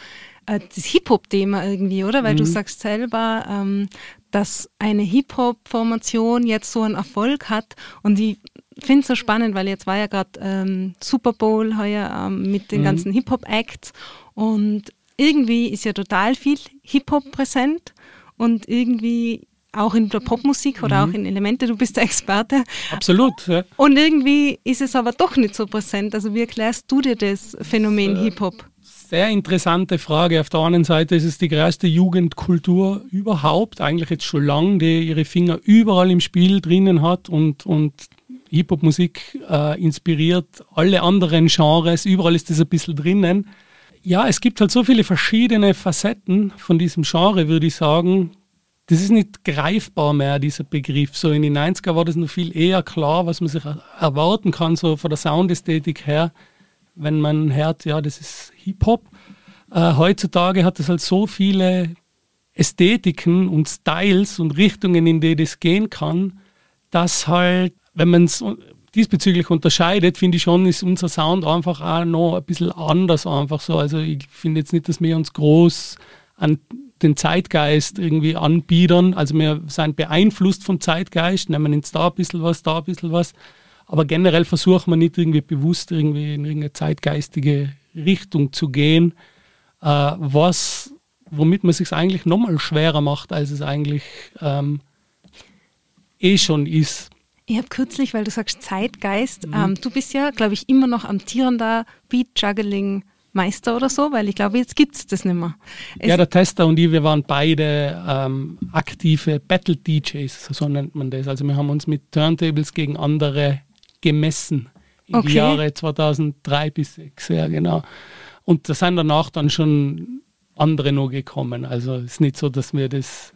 Speaker 2: äh, das Hip-Hop-Thema irgendwie, oder? Weil mhm. du sagst selber, ähm, dass eine Hip-Hop-Formation jetzt so einen Erfolg hat und ich finde es so spannend, weil jetzt war ja gerade ähm, Super Bowl heuer ähm, mit den mhm. ganzen Hip-Hop-Acts und irgendwie ist ja total viel Hip-Hop präsent und irgendwie auch in der Popmusik oder mhm. auch in Elemente, du bist der Experte.
Speaker 7: Absolut. Ja.
Speaker 2: Und irgendwie ist es aber doch nicht so präsent. Also wie erklärst du dir das Phänomen Hip-Hop?
Speaker 7: Sehr interessante Frage. Auf der einen Seite ist es die größte Jugendkultur überhaupt, eigentlich jetzt schon lange, die ihre Finger überall im Spiel drinnen hat und, und Hip-Hop-Musik äh, inspiriert alle anderen Genres, überall ist das ein bisschen drinnen ja, es gibt halt so viele verschiedene Facetten von diesem Genre, würde ich sagen. Das ist nicht greifbar mehr, dieser Begriff. So in den 90er war das noch viel eher klar, was man sich erwarten kann, so von der Soundästhetik her, wenn man hört, ja, das ist Hip-Hop. Äh, heutzutage hat es halt so viele Ästhetiken und Styles und Richtungen, in die das gehen kann, dass halt, wenn man es diesbezüglich unterscheidet, finde ich schon, ist unser Sound einfach auch noch ein bisschen anders einfach so. Also ich finde jetzt nicht, dass wir uns groß an den Zeitgeist irgendwie anbiedern. Also wir sind beeinflusst vom Zeitgeist, nehmen jetzt da ein bisschen was, da ein bisschen was. Aber generell versuchen wir nicht irgendwie bewusst irgendwie in irgendeine zeitgeistige Richtung zu gehen, äh, was, womit man sich eigentlich nochmal schwerer macht, als es eigentlich ähm, eh schon ist.
Speaker 2: Ich habe kürzlich, weil du sagst Zeitgeist, mhm. ähm, du bist ja, glaube ich, immer noch amtierender Beat-Juggling Meister oder so? Weil ich glaube, jetzt gibt es das nicht mehr. Es
Speaker 7: ja, der Tester und ich, wir waren beide ähm, aktive Battle-DJs, so nennt man das. Also wir haben uns mit Turntables gegen andere gemessen in
Speaker 2: Okay.
Speaker 7: die Jahre 2003 bis 2006, ja genau. Und da sind danach dann schon andere noch gekommen. Also es ist nicht so, dass wir das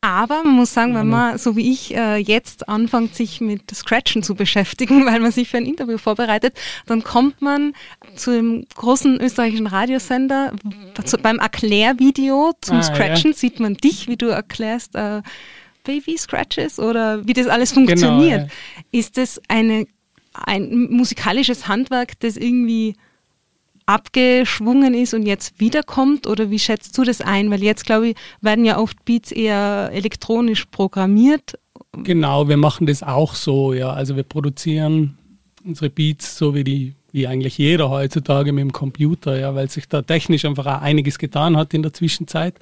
Speaker 2: Aber man muss sagen, wenn man, so wie ich, äh, jetzt anfängt, sich mit Scratchen zu beschäftigen, weil man sich für ein Interview vorbereitet, dann kommt man zu dem großen österreichischen Radiosender. Zu, beim Erklärvideo zum
Speaker 7: Ah,
Speaker 2: Scratchen sieht man dich, wie du erklärst, äh, Baby Scratches oder wie das alles funktioniert.
Speaker 7: ja.
Speaker 2: Ist das eine, ein musikalisches Handwerk, das irgendwie abgeschwungen ist und jetzt wiederkommt? Oder wie schätzt du das ein? Weil jetzt, glaube ich, werden ja oft Beats eher elektronisch programmiert.
Speaker 7: Genau, wir machen das auch so, ja. Also wir produzieren unsere Beats so wie die, wie eigentlich jeder heutzutage mit dem Computer, ja, weil sich da technisch einfach auch einiges getan hat in der Zwischenzeit.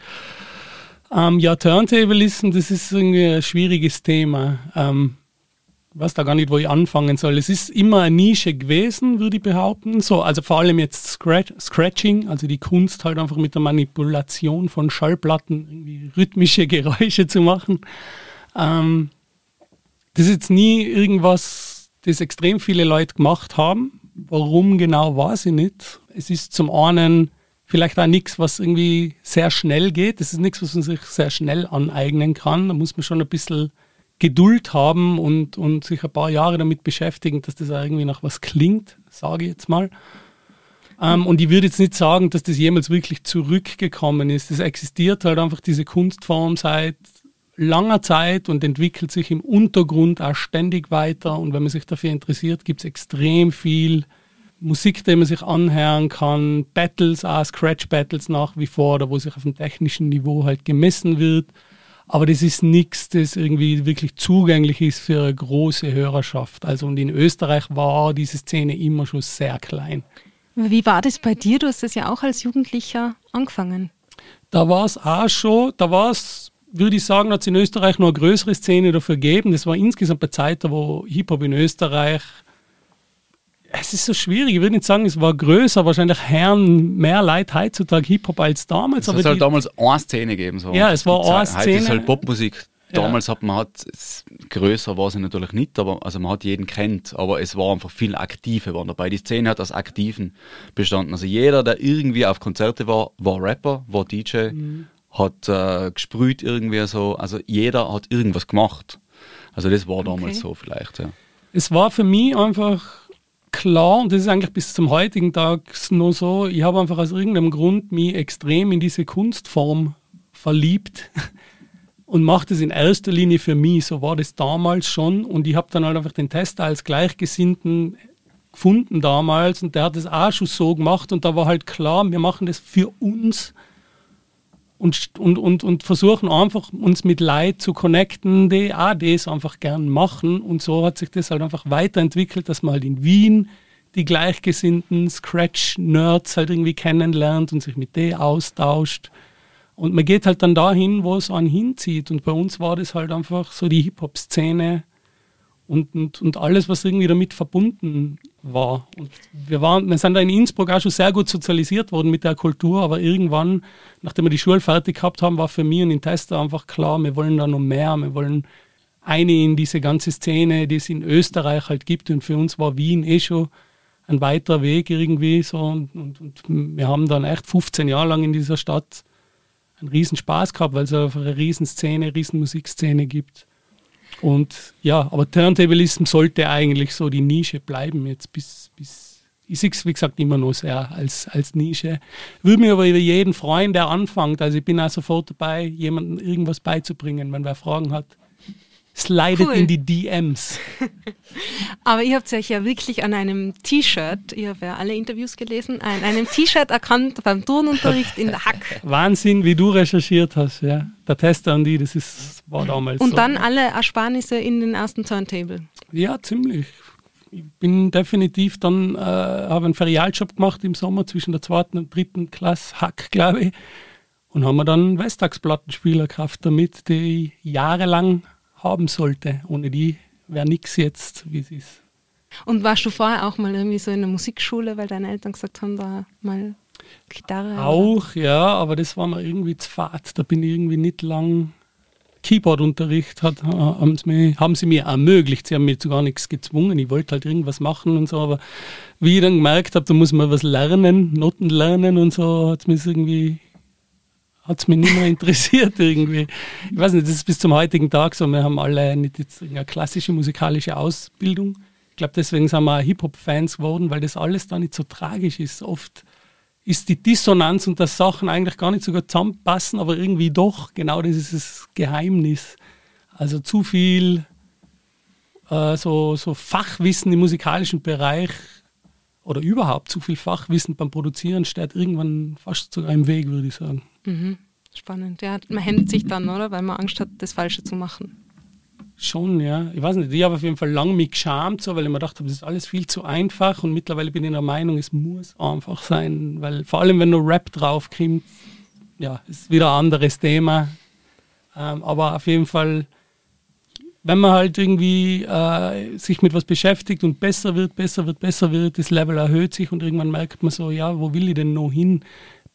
Speaker 7: Ähm, ja, Turntablism, das ist irgendwie ein schwieriges Thema. Ähm, weiß da gar nicht, wo ich anfangen soll. Es ist immer eine Nische gewesen, würde ich behaupten. So, also vor allem jetzt Scratch, Scratching, also die Kunst halt einfach mit der Manipulation von Schallplatten irgendwie rhythmische Geräusche zu machen. Ähm, das ist jetzt nie irgendwas, das extrem viele Leute gemacht haben. Warum genau, weiß ich nicht. Es ist zum einen vielleicht auch nichts, was irgendwie sehr schnell geht. Das ist nichts, was man sich sehr schnell aneignen kann. Da muss man schon ein bisschen Geduld haben und, und sich ein paar Jahre damit beschäftigen, dass das irgendwie nach was klingt, sage ich jetzt mal. Ähm, und ich würde jetzt nicht sagen, dass das jemals wirklich zurückgekommen ist. Es existiert halt einfach diese Kunstform seit langer Zeit und entwickelt sich im Untergrund auch ständig weiter. Und wenn man sich dafür interessiert, gibt es extrem viel Musik, die man sich anhören kann, Battles, auch Scratch-Battles nach wie vor, da wo sich auf dem technischen Niveau halt gemessen wird. Aber das ist nichts, das irgendwie wirklich zugänglich ist für eine große Hörerschaft. Also und in Österreich war diese Szene immer schon sehr klein.
Speaker 2: Wie war das bei dir? Du hast das ja auch als Jugendlicher angefangen.
Speaker 7: Da war es auch schon, da war es, würde ich sagen, hat es in Österreich noch eine größere Szene dafür gegeben. Das war insgesamt eine Zeit, da wo Hip-Hop in Österreich, es ist so schwierig, ich würde nicht sagen, es war größer, wahrscheinlich Herren mehr Leute heutzutage Hip-Hop als damals.
Speaker 8: Es hat halt damals eine Szene gegeben. So.
Speaker 7: Ja, es war eine
Speaker 8: Zeit- Heute ist
Speaker 7: Szene.
Speaker 8: halt Popmusik.
Speaker 7: Ja.
Speaker 8: Damals hat man halt, es- größer war sie natürlich nicht, aber also man hat jeden kennt, aber es war einfach viel Aktive waren dabei. Die Szene hat aus Aktiven bestanden. Also jeder, der irgendwie auf Konzerte war, war Rapper, war DJ,
Speaker 7: Mhm.
Speaker 8: hat äh, gesprüht irgendwie so. Also jeder hat irgendwas gemacht. Also das war damals
Speaker 2: Okay.
Speaker 8: so vielleicht, ja.
Speaker 7: es war für mich einfach klar, und das ist eigentlich bis zum heutigen Tag nur so, ich habe einfach aus irgendeinem Grund mich extrem in diese Kunstform verliebt und mache das in erster Linie für mich. So war das damals schon. Und ich habe dann halt einfach den Tester als Gleichgesinnten gefunden damals. Und der hat es auch schon so gemacht. Und da war halt klar, wir machen das für uns und, und, und, und versuchen einfach uns mit Leuten zu connecten, die auch das einfach gern machen. Und so hat sich das halt einfach weiterentwickelt, dass man halt in Wien die gleichgesinnten Scratch-Nerds halt irgendwie kennenlernt und sich mit denen austauscht. Und man geht halt dann dahin, wo es einen hinzieht. Und bei uns war das halt einfach so die Hip-Hop-Szene und, und, und alles, was irgendwie damit verbunden war. Und wir, waren, wir sind da in Innsbruck auch schon sehr gut sozialisiert worden mit der Kultur, aber irgendwann, nachdem wir die Schule fertig gehabt haben, war für mich und den Tester einfach klar, wir wollen da noch mehr, wir wollen eine in diese ganze Szene, die es in Österreich halt gibt. Und für uns war Wien eh schon ein weiter Weg irgendwie so. Und, und, und wir haben dann echt 15 Jahre lang in dieser Stadt einen riesen Spaß gehabt, weil es einfach eine Riesenszene, Riesenmusikszene gibt. Und ja, aber Turntablism sollte eigentlich so die Nische bleiben jetzt bis, bis ich sehe es, wie gesagt, immer noch sehr als, als Nische. Würde mich aber über jeden freuen, der anfängt. Also ich bin auch sofort dabei, jemandem irgendwas beizubringen, wenn wer Fragen hat. Slidet
Speaker 2: Cool.
Speaker 7: in die DMs.
Speaker 2: Aber ihr habt euch ja wirklich an einem T-Shirt, ihr habt ja alle Interviews gelesen, an einem T-Shirt erkannt beim Turnunterricht in der Hack.
Speaker 7: Wahnsinn, wie du recherchiert hast, ja. Der Tester und die, das ist, war damals
Speaker 2: Und
Speaker 7: so.
Speaker 2: dann alle Ersparnisse in den ersten Turntable.
Speaker 7: Ja, ziemlich. Ich bin definitiv dann, äh, habe einen Ferialjob gemacht im Sommer zwischen der zweiten und dritten Klasse, Hack, glaube ich. Und haben wir dann Westtagsplattenspieler gekauft damit, die ich jahrelang haben sollte. Ohne die wäre nichts jetzt, wie es ist.
Speaker 2: Und warst du vorher auch mal irgendwie so in der Musikschule, weil deine Eltern gesagt haben, da mal Gitarre?
Speaker 7: Auch, ja, aber das war mir irgendwie zu fad. Da bin ich irgendwie nicht lang. Keyboardunterricht hat, haben, sie mir, haben sie mir ermöglicht. Sie haben mir zu gar nichts gezwungen. Ich wollte halt irgendwas machen und so, aber wie ich dann gemerkt habe, da muss man was lernen, Noten lernen und so, hat es mich irgendwie hat es mich nicht mehr interessiert irgendwie. Ich weiß nicht, das ist bis zum heutigen Tag so. Wir haben alle nicht jetzt eine klassische musikalische Ausbildung. Ich glaube, deswegen sind wir Hip-Hop-Fans geworden, weil das alles da nicht so tragisch ist. Oft ist die Dissonanz und das Sachen eigentlich gar nicht so gut zusammenpassen, aber irgendwie doch. Genau das ist das Geheimnis. Also zu viel äh, so, so Fachwissen im musikalischen Bereich oder überhaupt zu viel Fachwissen beim Produzieren steht irgendwann fast sogar im Weg, würde ich sagen.
Speaker 2: Mhm. Spannend. Ja, man hemmt sich dann, oder? Weil man Angst hat, das Falsche zu machen.
Speaker 7: Schon, ja. Ich weiß nicht, ich habe auf jeden Fall lange mich geschämt, so, weil ich mir gedacht habe, das ist alles viel zu einfach und mittlerweile bin ich der Meinung, es muss einfach sein, weil vor allem, wenn nur Rap draufkommt, ja, ist wieder ein anderes Thema. Ähm, aber auf jeden Fall, wenn man halt irgendwie äh, sich mit was beschäftigt und besser wird, besser wird, besser wird, das Level erhöht sich und irgendwann merkt man so, ja, wo will ich denn noch hin?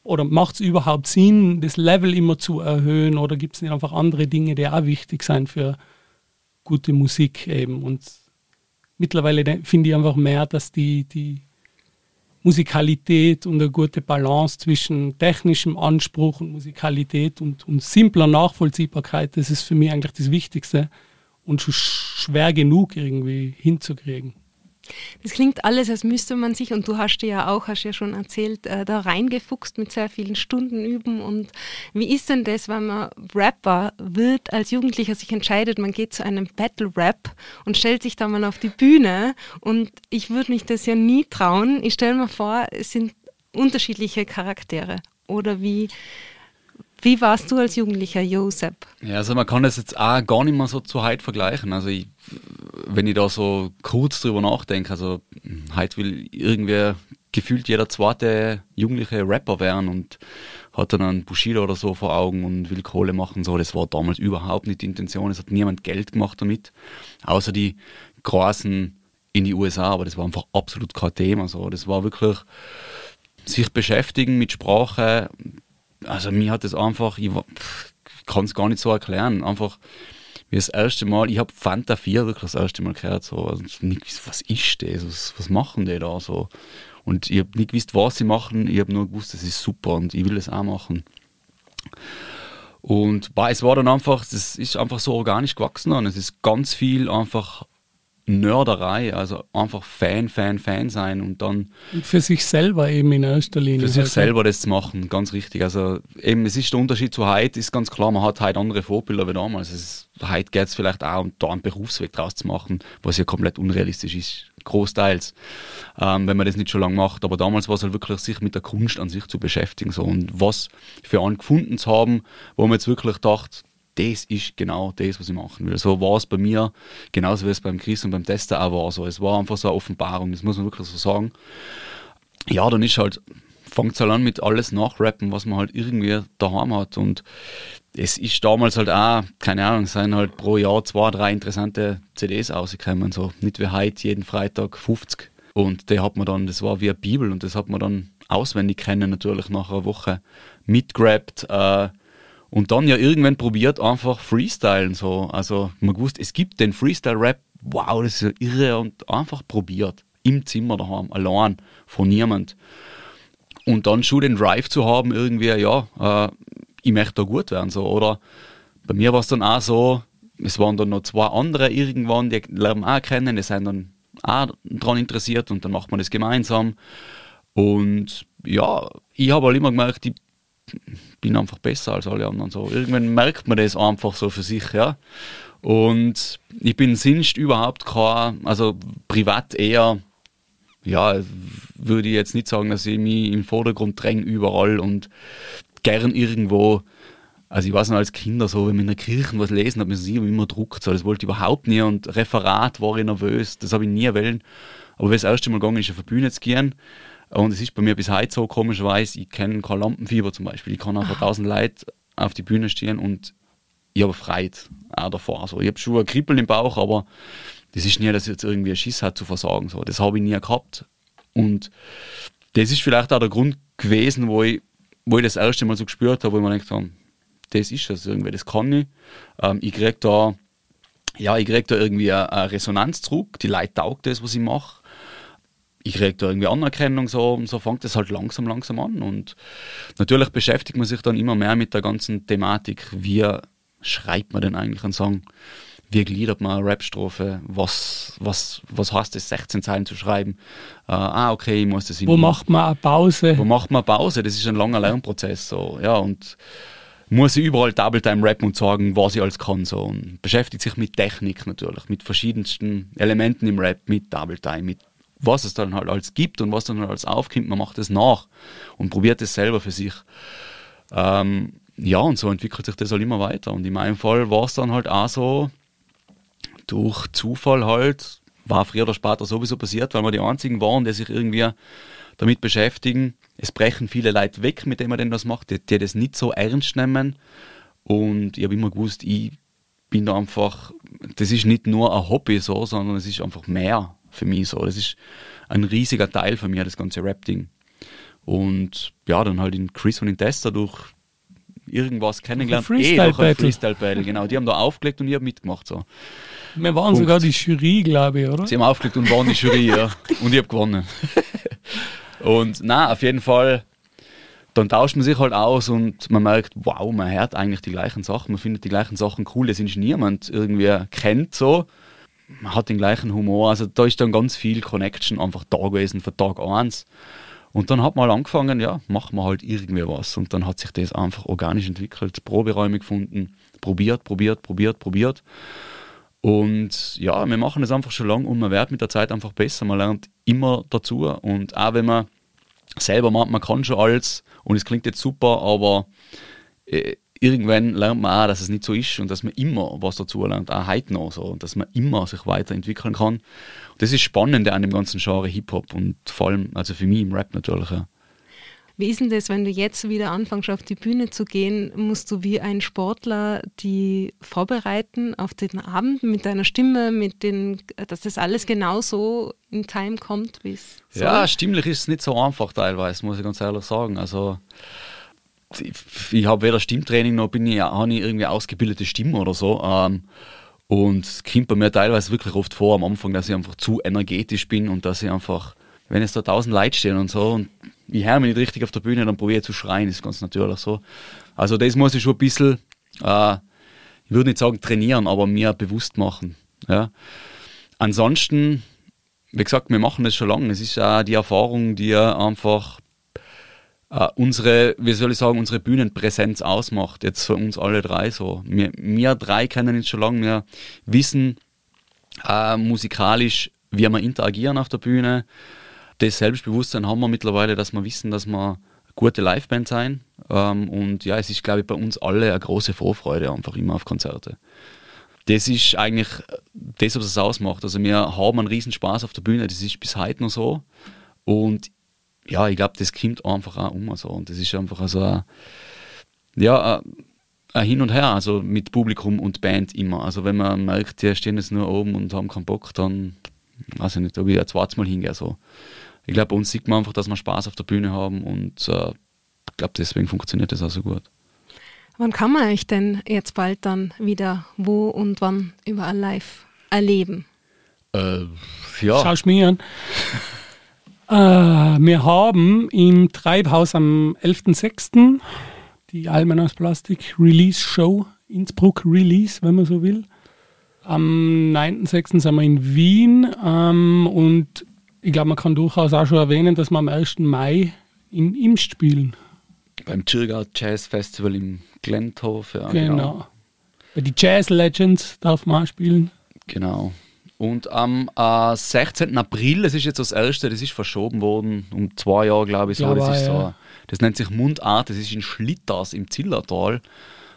Speaker 7: Oder macht es überhaupt Sinn, das Level immer zu erhöhen? Oder gibt es nicht einfach andere Dinge, die auch wichtig sind für gute Musik eben? Und mittlerweile finde ich einfach mehr, dass die, die Musikalität und eine gute Balance zwischen technischem Anspruch und Musikalität und, und simpler Nachvollziehbarkeit, das ist für mich eigentlich das Wichtigste und schon schwer genug irgendwie hinzukriegen.
Speaker 2: Das klingt alles, als müsste man sich, und du hast ja auch, hast ja schon erzählt, äh, da reingefuchst mit sehr vielen Stunden üben. Und wie ist denn das, wenn man Rapper wird, als Jugendlicher sich entscheidet, man geht zu einem Battle-Rap und stellt sich da mal auf die Bühne? Und ich würde mich das ja nie trauen. Ich stelle mir vor, es sind unterschiedliche Charaktere. Oder wie, wie warst du als Jugendlicher, Josep?
Speaker 8: Ja, also man kann das jetzt auch gar nicht mehr so zu heute vergleichen. Also ich, wenn ich da so kurz drüber nachdenke, also heute will irgendwer gefühlt jeder zweite jugendliche Rapper werden und hat dann einen Bushido oder so vor Augen und will Kohle machen. So, das war damals überhaupt nicht die Intention. Es hat niemand Geld gemacht damit, außer die Großen in die USA. Aber das war einfach absolut kein Thema. So, das war wirklich sich beschäftigen mit Sprache, also mir hat das einfach, ich kann es gar nicht so erklären, einfach wie das erste Mal, ich habe Fanta 4 wirklich das erste Mal gehört, so, also nicht, was ist das, was, was machen die da so? Und ich habe nicht gewusst, was sie machen, ich habe nur gewusst, das ist super und ich will das auch machen. Und es war dann einfach, das ist einfach so organisch gewachsen und es ist ganz viel einfach Nörderei, also einfach Fan, Fan, Fan sein und dann.
Speaker 7: Für sich selber eben in erster Linie.
Speaker 8: Für sich halt. selber das zu machen, ganz richtig. Also eben, es ist der Unterschied zu heute, ist ganz klar, man hat heute andere Vorbilder wie damals. Es heute geht es vielleicht auch um da einen Berufsweg draus zu machen, was ja komplett unrealistisch ist, großteils, ähm, wenn man das nicht schon lange macht. Aber damals war es halt wirklich, sich mit der Kunst an sich zu beschäftigen so und was für einen gefunden zu haben, wo man jetzt wirklich dachte, das ist genau das, was ich machen will. So war es bei mir, genauso wie es beim Chris und beim Tester auch war. So, es war einfach so eine Offenbarung, das muss man wirklich so sagen. Ja, dann ist halt, fängt es halt an mit alles nachrappen, was man halt irgendwie daheim hat. Und es ist damals halt auch, keine Ahnung, es sind halt pro Jahr zwei, drei interessante CDs rausgekommen. So nicht wie heute, jeden Freitag 50. Und der hat man dann, das war wie eine Bibel und das hat man dann auswendig kennen, natürlich nach einer Woche mitgrabt. Äh, und dann ja irgendwann probiert einfach Freestylen so. Also man gewusst, es gibt den Freestyle-Rap, wow, das ist ja irre und einfach probiert. Im Zimmer daheim, allein, von niemand. Und dann schon den Drive zu haben, irgendwie, ja, äh, ich möchte da gut werden, so. Oder bei mir war es dann auch so, es waren dann noch zwei andere irgendwann, die lernen auch kennen, die sind dann auch daran interessiert und dann macht man das gemeinsam. Und ja, ich habe halt immer gemerkt, ich bin einfach besser als alle anderen. So. Irgendwann merkt man das einfach so für sich, ja. Und ich bin sonst überhaupt kein, also privat eher, ja, würde ich jetzt nicht sagen, dass ich mich im Vordergrund dränge überall und gern irgendwo, also ich weiß noch als Kinder so, wenn wir in der Kirche was lesen, hat man sich immer druckt, so, das wollte ich überhaupt nie und Referat war ich nervös, das habe ich nie wollen. Aber wenn das erste Mal gegangen ist, auf die Bühne zu gehen, und es ist bei mir bis heute so, komischerweise, ich kenne kein Lampenfieber zum Beispiel. Ich kann einfach tausend Leute auf die Bühne stehen und ich habe Freude auch davor. Also ich habe schon ein Kribbeln im Bauch, aber das ist nie, dass ich jetzt irgendwie Schiss hat zu versagen. So. Das habe ich nie gehabt. Und das ist vielleicht auch der Grund gewesen, wo ich, wo ich das erste Mal so gespürt habe, wo ich mir gedacht habe, das ist das irgendwie, das kann ich. Ähm, ich krieg da, ja, ich krieg da irgendwie eine, eine Resonanz zurück, die Leute taugt das, was ich mache. Ich krieg da irgendwie Anerkennung, so, und so fängt das halt langsam, langsam an. Und natürlich beschäftigt man sich dann immer mehr mit der ganzen Thematik, wie schreibt man denn eigentlich einen Song? Wie gliedert man eine Rapstrophe? Was, was, was heißt es, 16 Zeilen zu schreiben? Äh, ah, okay, ich muss das in
Speaker 7: Wo macht man eine Pause?
Speaker 8: Wo macht man Pause? Das ist ein langer Lernprozess. So. Ja, und muss ich überall Double Time rappen und sagen, was ich alles kann. So. Und beschäftigt sich mit Technik natürlich, mit verschiedensten Elementen im Rap, mit Double Time, mit was es dann halt alles gibt und was dann halt alles aufkommt. Man macht es nach und probiert es selber für sich. Ähm, ja, und so entwickelt sich das halt immer weiter. Und in meinem Fall war es dann halt auch so, durch Zufall halt, war früher oder später sowieso passiert, weil wir die einzigen waren, die sich irgendwie damit beschäftigen. Es brechen viele Leute weg, mit denen man denn das macht, die, die das nicht so ernst nehmen. Und ich habe immer gewusst, ich bin da einfach, das ist nicht nur ein Hobby so, sondern es ist einfach mehr für mich so. Das ist ein riesiger Teil von mir, das ganze Rap-Ding. Und ja, dann halt in Chris und in Tester durch irgendwas kennengelernt.
Speaker 7: Freestyle
Speaker 8: eh, durch ein
Speaker 7: Battle.
Speaker 8: Freestyle Battle, genau. Die haben da aufgelegt und ich habe mitgemacht. So.
Speaker 7: Wir waren
Speaker 8: Punkt.
Speaker 7: sogar die Jury, glaube ich, oder?
Speaker 8: Sie haben aufgelegt und waren die Jury, ja. Und ich habe gewonnen. und na, auf jeden Fall, dann tauscht man sich halt aus und man merkt, wow, man hört eigentlich die gleichen Sachen, man findet die gleichen Sachen cool, das ist niemand irgendwie kennt so. Man hat den gleichen Humor, also da ist dann ganz viel Connection einfach da gewesen von Tag 1. Und dann hat man halt angefangen, ja, machen wir halt irgendwie was. Und dann hat sich das einfach organisch entwickelt, Proberäume gefunden, probiert, probiert, probiert, probiert. Und ja, wir machen es einfach schon lange und man wird mit der Zeit einfach besser. Man lernt immer dazu. Und auch wenn man selber meint, man kann schon alles und es klingt jetzt super, aber äh, irgendwann lernt man auch, dass es nicht so ist und dass man immer was dazu lernt, auch heute noch so, und dass man immer sich weiterentwickeln kann. Und das ist spannend an dem ganzen Genre Hip-Hop und vor allem, also für mich im Rap natürlich. Ja.
Speaker 2: Wie ist denn das, wenn du jetzt wieder anfängst, auf die Bühne zu gehen? Musst du wie ein Sportler die vorbereiten auf den Abend mit deiner Stimme, mit den, dass das alles genau so in Time kommt, wie es soll?
Speaker 8: Ja, stimmlich ist es nicht so einfach teilweise, muss ich ganz ehrlich sagen. Also ich, habe weder Stimmtraining noch bin ich, habe ich irgendwie ausgebildete Stimme oder so. Ähm, und es kommt bei mir teilweise wirklich oft vor am Anfang, dass ich einfach zu energetisch bin und dass ich einfach, wenn es da tausend Leute stehen und so und ich höre mich nicht richtig auf der Bühne, dann probiere ich zu schreien, ist ganz natürlich so. Also das muss ich schon ein bisschen, äh, ich würde nicht sagen trainieren, aber mir bewusst machen. Ja. Ansonsten, wie gesagt, wir machen das schon lange. Es ist auch die Erfahrung, die einfach äh, unsere, wie soll ich sagen, unsere Bühnenpräsenz ausmacht. Jetzt für uns alle drei so. Wir, wir drei kennen uns schon lange. Wir wissen äh, musikalisch, wie wir interagieren auf der Bühne. Das Selbstbewusstsein haben wir mittlerweile, dass wir wissen, dass wir gute Liveband sein. Ähm, und ja, es ist, glaube ich, bei uns alle eine große Vorfreude einfach immer auf Konzerte. Das ist eigentlich das, was es ausmacht. Also wir haben einen riesen Spaß auf der Bühne, das ist bis heute noch so. Und ja, ich glaube, das kommt einfach auch um. So. Und das ist einfach also ein, ja, ein- Hin und Her, also mit Publikum und Band immer. Also wenn man merkt, die stehen jetzt nur oben und haben keinen Bock, dann weiß ich nicht, ob ich ein zweites Mal hingehe. So. Ich glaube, bei uns sieht man einfach, dass wir Spaß auf der Bühne haben und äh, ich glaube, deswegen funktioniert das auch so gut.
Speaker 2: Wann kann man euch denn jetzt bald dann wieder wo und wann überall live erleben?
Speaker 8: Äh, ja,
Speaker 7: Schaust mich an. Äh, wir haben im Treibhaus am 11.06. die Almen aus Plastik Release Show, Innsbruck Release, wenn man so will. Am 9.06. sind wir in Wien ähm, und ich glaube, man kann durchaus auch schon erwähnen, dass wir am 1. Mai in Imst spielen.
Speaker 8: beim Chirga Jazz Festival im Glenthof. Ja,
Speaker 7: Genau. Bei die Jazz Legends darf man auch spielen.
Speaker 8: Genau. Und am äh, 16. April, das ist jetzt das erste, das ist verschoben worden, um zwei Jahre, glaube ich. So. Das, ist so
Speaker 7: ja.
Speaker 8: das nennt sich Mundart, das ist in Schlitters im Zillertal.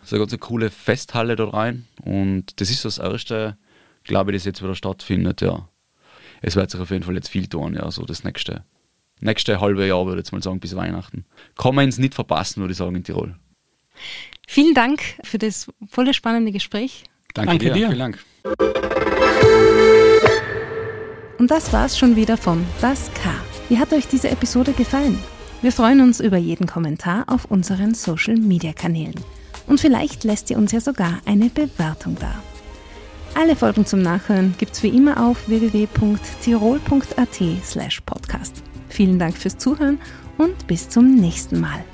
Speaker 8: Das ist eine ganz coole Festhalle da rein. Und das ist das erste, glaube ich, das jetzt wieder stattfindet, ja. Es wird sich auf jeden Fall jetzt viel tun, ja, so das nächste, nächste halbe Jahr, würde ich jetzt mal sagen, bis Weihnachten. Kann man es nicht verpassen, würde ich sagen, in Tirol.
Speaker 2: Vielen Dank für das volle spannende Gespräch.
Speaker 7: Danke dir.
Speaker 8: Vielen Dank.
Speaker 2: Und das war's schon wieder von Das K. Wie hat euch diese Episode gefallen? Wir freuen uns über jeden Kommentar auf unseren Social-Media-Kanälen. Und vielleicht lässt ihr uns ja sogar eine Bewertung da. Alle Folgen zum Nachhören gibt's wie immer auf www.tirol.at slash podcast. Vielen Dank fürs Zuhören und bis zum nächsten Mal.